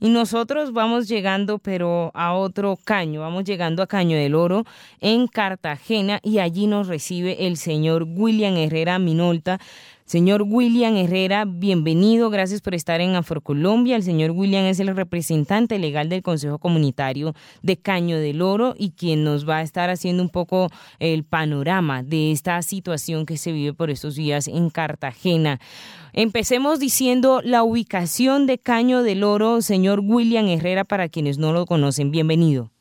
y nosotros vamos llegando pero a otro caño, vamos llegando a Caño del Oro en Cartagena y allí nos recibe el señor William Herrera Minolta, Señor William Herrera, bienvenido, gracias por estar en Afrocolombia. El señor William es el representante legal del Consejo Comunitario de Caño del Oro y quien nos va a estar haciendo un poco el panorama de esta situación que se vive por estos días en Cartagena. Empecemos diciendo la ubicación de Caño del Oro, señor William Herrera, para quienes no lo conocen. Bienvenido.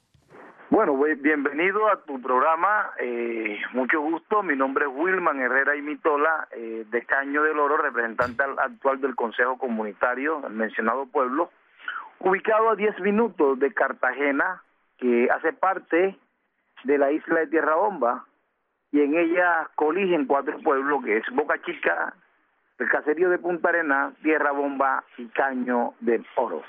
Bueno, bienvenido a tu programa. Eh, mucho gusto. Mi nombre es Wilman Herrera y Mitola, eh, de Caño del Oro, representante actual del Consejo Comunitario, el mencionado pueblo, ubicado a 10 minutos de Cartagena, que hace parte de la isla de Tierra Bomba, y en ella coligen cuatro pueblos, que es Boca Chica, el caserío de Punta Arena, Tierra Bomba y Caño del Oro.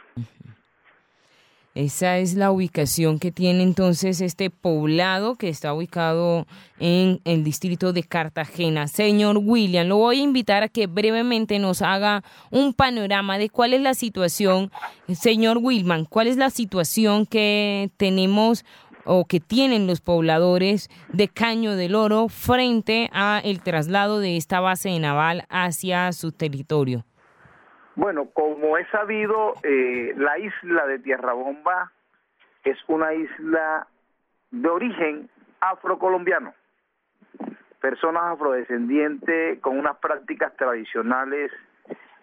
Esa es la ubicación que tiene entonces este poblado que está ubicado en el distrito de Cartagena. Señor William, lo voy a invitar a que brevemente nos haga un panorama de cuál es la situación. Señor Wilman, ¿cuál es la situación que tenemos o que tienen los pobladores de Caño del Oro frente a el traslado de esta base naval hacia su territorio? Bueno, como he sabido, eh, la isla de Tierra Bomba es una isla de origen afrocolombiano. Personas afrodescendientes con unas prácticas tradicionales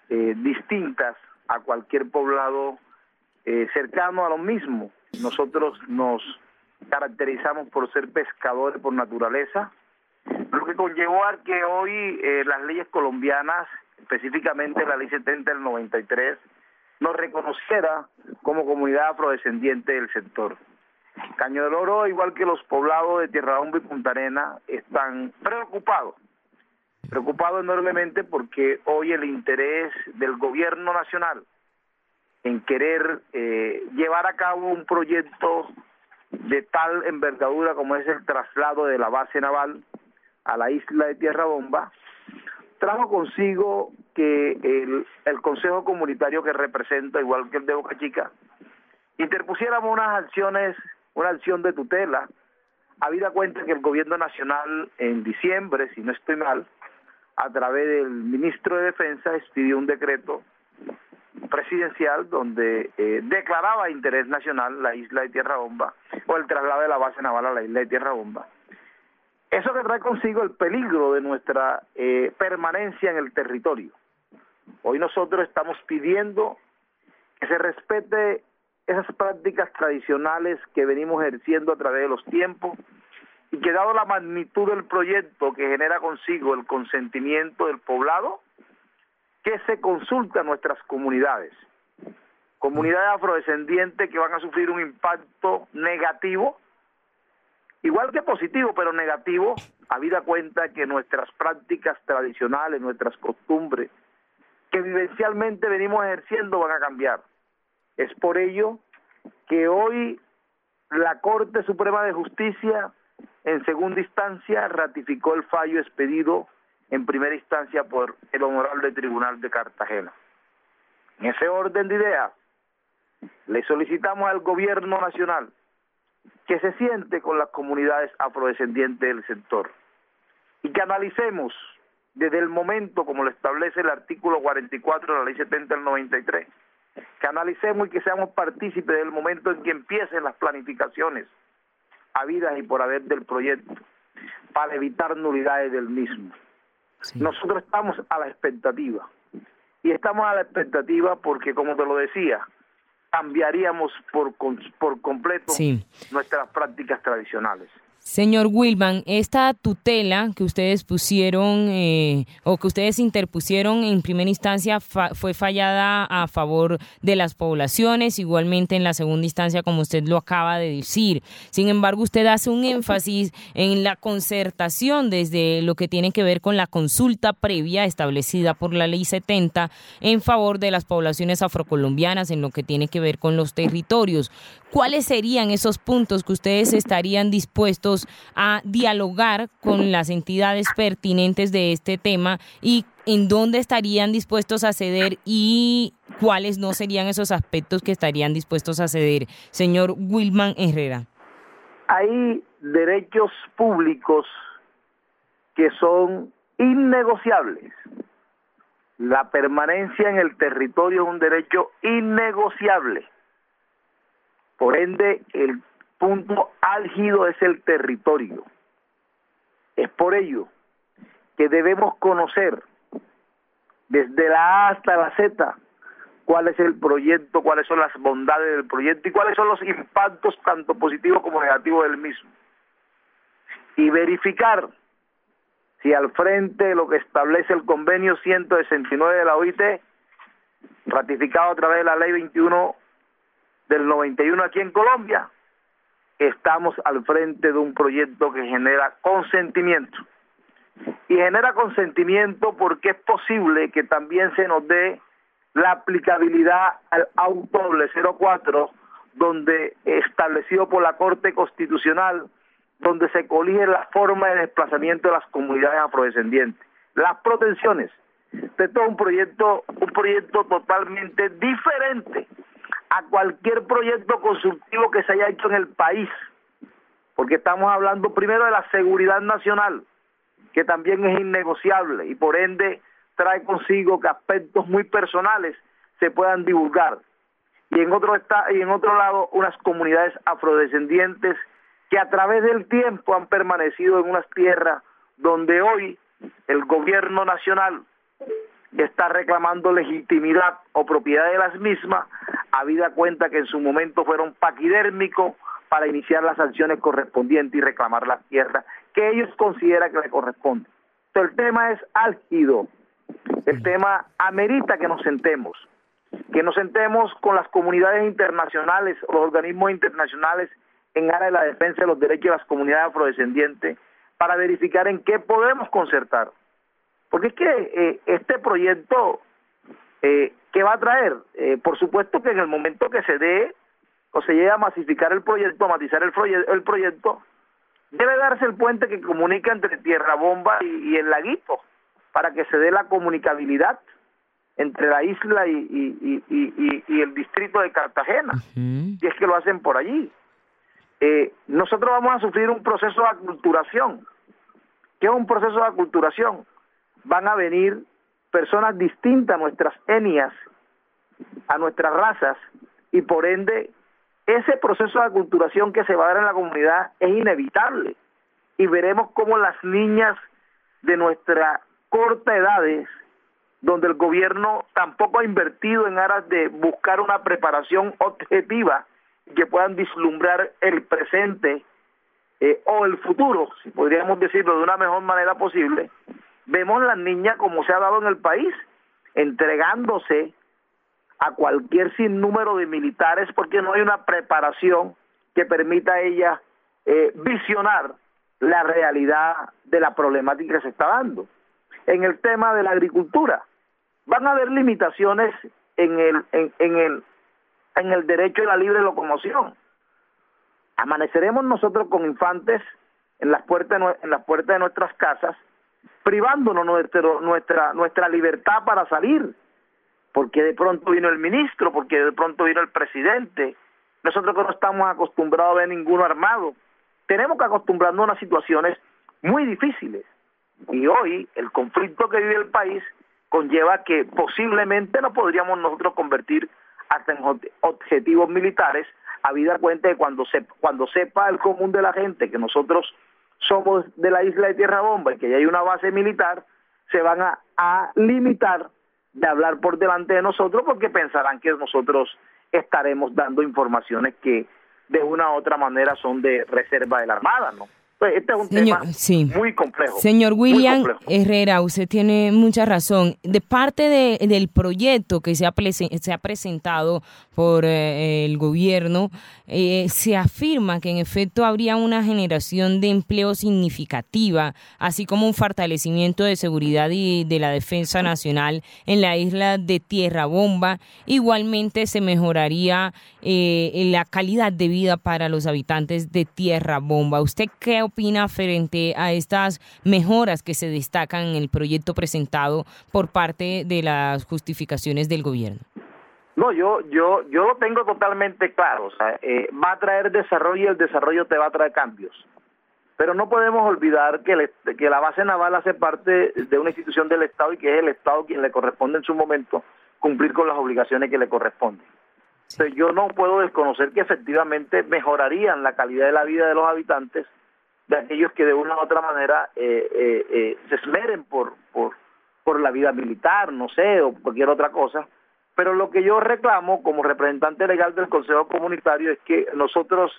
eh, distintas a cualquier poblado eh, cercano a lo mismo. Nosotros nos caracterizamos por ser pescadores por naturaleza, lo que conllevó a que hoy las leyes colombianas específicamente la ley 70 del 93, nos reconociera como comunidad afrodescendiente del sector. Caño del Oro, igual que los poblados de Tierra Hombre y Punta Arena, están preocupados, preocupados enormemente porque hoy el interés del gobierno nacional en querer eh, llevar a cabo un proyecto de tal envergadura como es el traslado de la base naval a la isla de Tierra Bomba, trajo consigo que el, el Consejo Comunitario que representa, igual que el de Boca Chica, interpusiéramos unas acciones, una acción de tutela, habida cuenta que el gobierno nacional en diciembre, si no estoy mal, a través del ministro de Defensa expidió un decreto presidencial donde eh, declaraba interés nacional la isla de Tierra Bomba o el traslado de la base naval a la isla de Tierra Bomba eso que trae consigo el peligro de nuestra eh, permanencia en el territorio. Hoy nosotros estamos pidiendo que se respete esas prácticas tradicionales que venimos ejerciendo a través de los tiempos y que dado la magnitud del proyecto que genera consigo el consentimiento del poblado, que se consulta a nuestras comunidades, comunidades afrodescendientes que van a sufrir un impacto negativo igual que positivo, pero negativo, habida cuenta que nuestras prácticas tradicionales, nuestras costumbres, que vivencialmente venimos ejerciendo, van a cambiar. Es por ello que hoy la Corte Suprema de Justicia, en segunda instancia, ratificó el fallo expedido en primera instancia por el Honorable Tribunal de Cartagena. En ese orden de ideas, le solicitamos al Gobierno Nacional que se siente con las comunidades afrodescendientes del sector. Y que analicemos desde el momento, como lo establece el artículo 44 de la ley 70 del 93, que analicemos y que seamos partícipes del momento en que empiecen las planificaciones habidas y por haber del proyecto, para evitar nulidades del mismo. Nosotros estamos a la expectativa, y estamos a la expectativa porque, como te lo decía, cambiaríamos por, por completo nuestras prácticas tradicionales. Señor Wilman, esta tutela que ustedes pusieron eh, o que ustedes interpusieron en primera instancia fue fallada a favor de las poblaciones, igualmente en la segunda instancia, como usted lo acaba de decir. Sin embargo, usted hace un énfasis en la concertación desde lo que tiene que ver con la consulta previa establecida por la ley 70 en favor de las poblaciones afrocolombianas en lo que tiene que ver con los territorios. ¿Cuáles serían esos puntos que ustedes estarían dispuestos a dialogar con las entidades pertinentes de este tema y en dónde estarían dispuestos a ceder y cuáles no serían esos aspectos que estarían dispuestos a ceder. Señor Wilman Herrera. Hay derechos públicos que son innegociables. La permanencia en el territorio es un derecho innegociable. Por ende, el punto álgido es el territorio. Es por ello que debemos conocer desde la A hasta la Z cuál es el proyecto, cuáles son las bondades del proyecto y cuáles son los impactos tanto positivos como negativos del mismo. Y verificar si al frente de lo que establece el convenio 169 de la OIT, ratificado a través de la ley 21 del 91 aquí en Colombia, estamos al frente de un proyecto que genera consentimiento. Y genera consentimiento porque es posible que también se nos dé la aplicabilidad al auto 04, donde establecido por la Corte Constitucional, donde se colige la forma de desplazamiento de las comunidades afrodescendientes, las protecciones. Esto es un proyecto, un proyecto totalmente diferente a cualquier proyecto constructivo que se haya hecho en el país, porque estamos hablando primero de la seguridad nacional, que también es innegociable y por ende trae consigo que aspectos muy personales se puedan divulgar. Y en otro está, y en otro lado unas comunidades afrodescendientes que a través del tiempo han permanecido en unas tierras donde hoy el gobierno nacional está reclamando legitimidad o propiedad de las mismas, habida cuenta que en su momento fueron paquidérmicos para iniciar las sanciones correspondientes y reclamar las tierras que ellos consideran que le corresponden. el tema es álgido, el tema amerita que nos sentemos, que nos sentemos con las comunidades internacionales, los organismos internacionales en área de la defensa de los derechos de las comunidades afrodescendientes para verificar en qué podemos concertar. Porque es que eh, este proyecto, eh, ¿qué va a traer? Eh, por supuesto que en el momento que se dé o se llegue a masificar el proyecto, a matizar el, el proyecto, debe darse el puente que comunica entre Tierra Bomba y, el laguito para que se dé la comunicabilidad entre la isla y, y, el distrito de Cartagena, y es que lo hacen por allí. Eh, nosotros vamos a sufrir un proceso de aculturación. ¿Qué es un proceso de aculturación? Van a venir personas distintas a nuestras etnias, a nuestras razas, y por ende ese proceso de aculturación que se va a dar en la comunidad es inevitable. Y veremos cómo las niñas de nuestra corta edades, donde el gobierno tampoco ha invertido en aras de buscar una preparación objetiva que puedan vislumbrar el presente eh, o el futuro, si podríamos decirlo de una mejor manera posible, vemos las niñas como se ha dado en el país, entregándose a cualquier sinnúmero de militares porque no hay una preparación que permita a ella eh, visionar la realidad de la problemática que se está dando en el tema de la agricultura. Van a haber limitaciones en el, en, el, en el derecho a la libre locomoción. Amaneceremos nosotros con infantes en las puertas, en las puertas de nuestras casas, privándonos nuestro, nuestra, nuestra libertad para salir, porque de pronto vino el ministro, porque de pronto vino el presidente. Nosotros que no estamos acostumbrados a ver ninguno armado, tenemos que acostumbrarnos a unas situaciones muy difíciles. Y hoy el conflicto que vive el país conlleva que posiblemente no podríamos nosotros convertir hasta en objetivos militares, habida cuenta de cuando, se, cuando sepa el común de la gente que nosotros somos de la isla de Tierra Bomba y que ya hay una base militar, se van a, a limitar de hablar por delante de nosotros porque pensarán que nosotros estaremos dando informaciones que de una u otra manera son de reserva de la Armada, ¿no? Pues, este es un tema muy complejo. Señor William Herrera, usted tiene mucha razón. De parte de, del proyecto que se ha, se ha presentado por eh, el gobierno, eh, se afirma que en efecto habría una generación de empleo significativa, así como un fortalecimiento de seguridad y de la defensa nacional en la isla de Tierra Bomba. Igualmente se mejoraría eh, la calidad de vida para los habitantes de Tierra Bomba. ¿Usted qué opina frente a estas mejoras que se destacan en el proyecto presentado por parte de las justificaciones del gobierno? No, yo, yo, yo lo tengo totalmente claro. O sea, eh, va a traer desarrollo y el desarrollo te va a traer cambios. Pero no podemos olvidar que, que la base naval hace parte de una institución del Estado y que es el Estado quien le corresponde en su momento cumplir con las obligaciones que le corresponden. Entonces, yo no puedo desconocer que efectivamente mejorarían la calidad de la vida de los habitantes, de aquellos que de una u otra manera eh, eh, eh, se esmeren por, por, por la vida militar, no sé, o cualquier otra cosa. Pero lo que yo reclamo como representante legal del Consejo Comunitario es que nosotros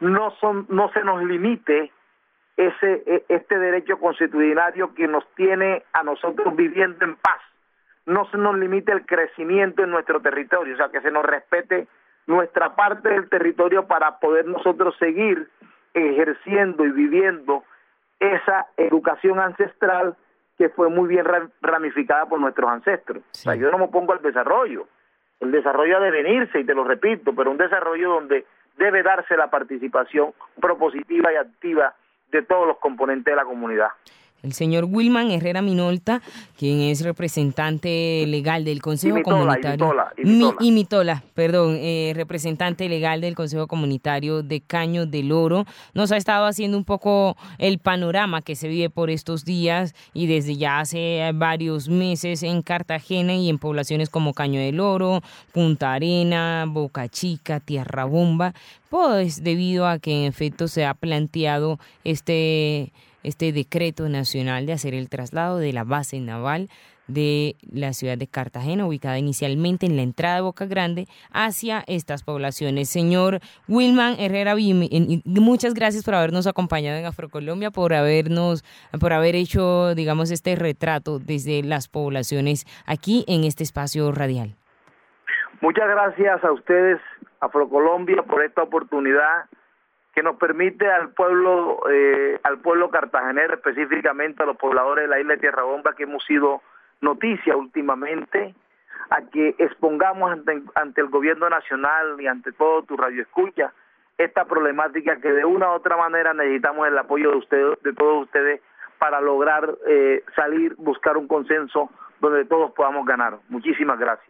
no, son, no se nos limite ese e, este derecho constitucional que nos tiene a nosotros viviendo en paz no se nos limite el crecimiento en nuestro territorio, o sea, que se nos respete nuestra parte del territorio para poder nosotros seguir ejerciendo y viviendo esa educación ancestral que fue muy bien ramificada por nuestros ancestros. O sea, yo no me pongo al desarrollo. El desarrollo ha de venirse, y te lo repito, pero un desarrollo donde debe darse la participación propositiva y activa de todos los componentes de la comunidad el señor Wilman Herrera Minolta, quien es representante legal del Consejo Comunitario. Y Mitola, perdón, eh, representante legal del Consejo Comunitario de Caño del Oro, nos ha estado haciendo un poco el panorama que se vive por estos días y desde ya hace varios meses en Cartagena y en poblaciones como Caño del Oro, Punta Arena, Boca Chica, Tierra Bomba, pues debido a que en efecto se ha planteado este este decreto nacional de hacer el traslado de la base naval de la ciudad de Cartagena, ubicada inicialmente en la entrada de Boca Grande, hacia estas poblaciones. Señor Wilman Herrera, muchas gracias por habernos acompañado en Afrocolombia, por habernos, por haber hecho, digamos, este retrato desde las poblaciones aquí en este espacio radial. Muchas gracias a ustedes, Afrocolombia, por esta oportunidad que nos permite al pueblo eh, al pueblo cartagenero específicamente a los pobladores de la isla de Tierra Bomba que hemos sido noticia últimamente a que expongamos ante, ante el gobierno nacional y ante todo tu radio escucha esta problemática que de una u otra manera necesitamos el apoyo de ustedes de todos ustedes para lograr eh, salir buscar un consenso donde todos podamos ganar. Muchísimas gracias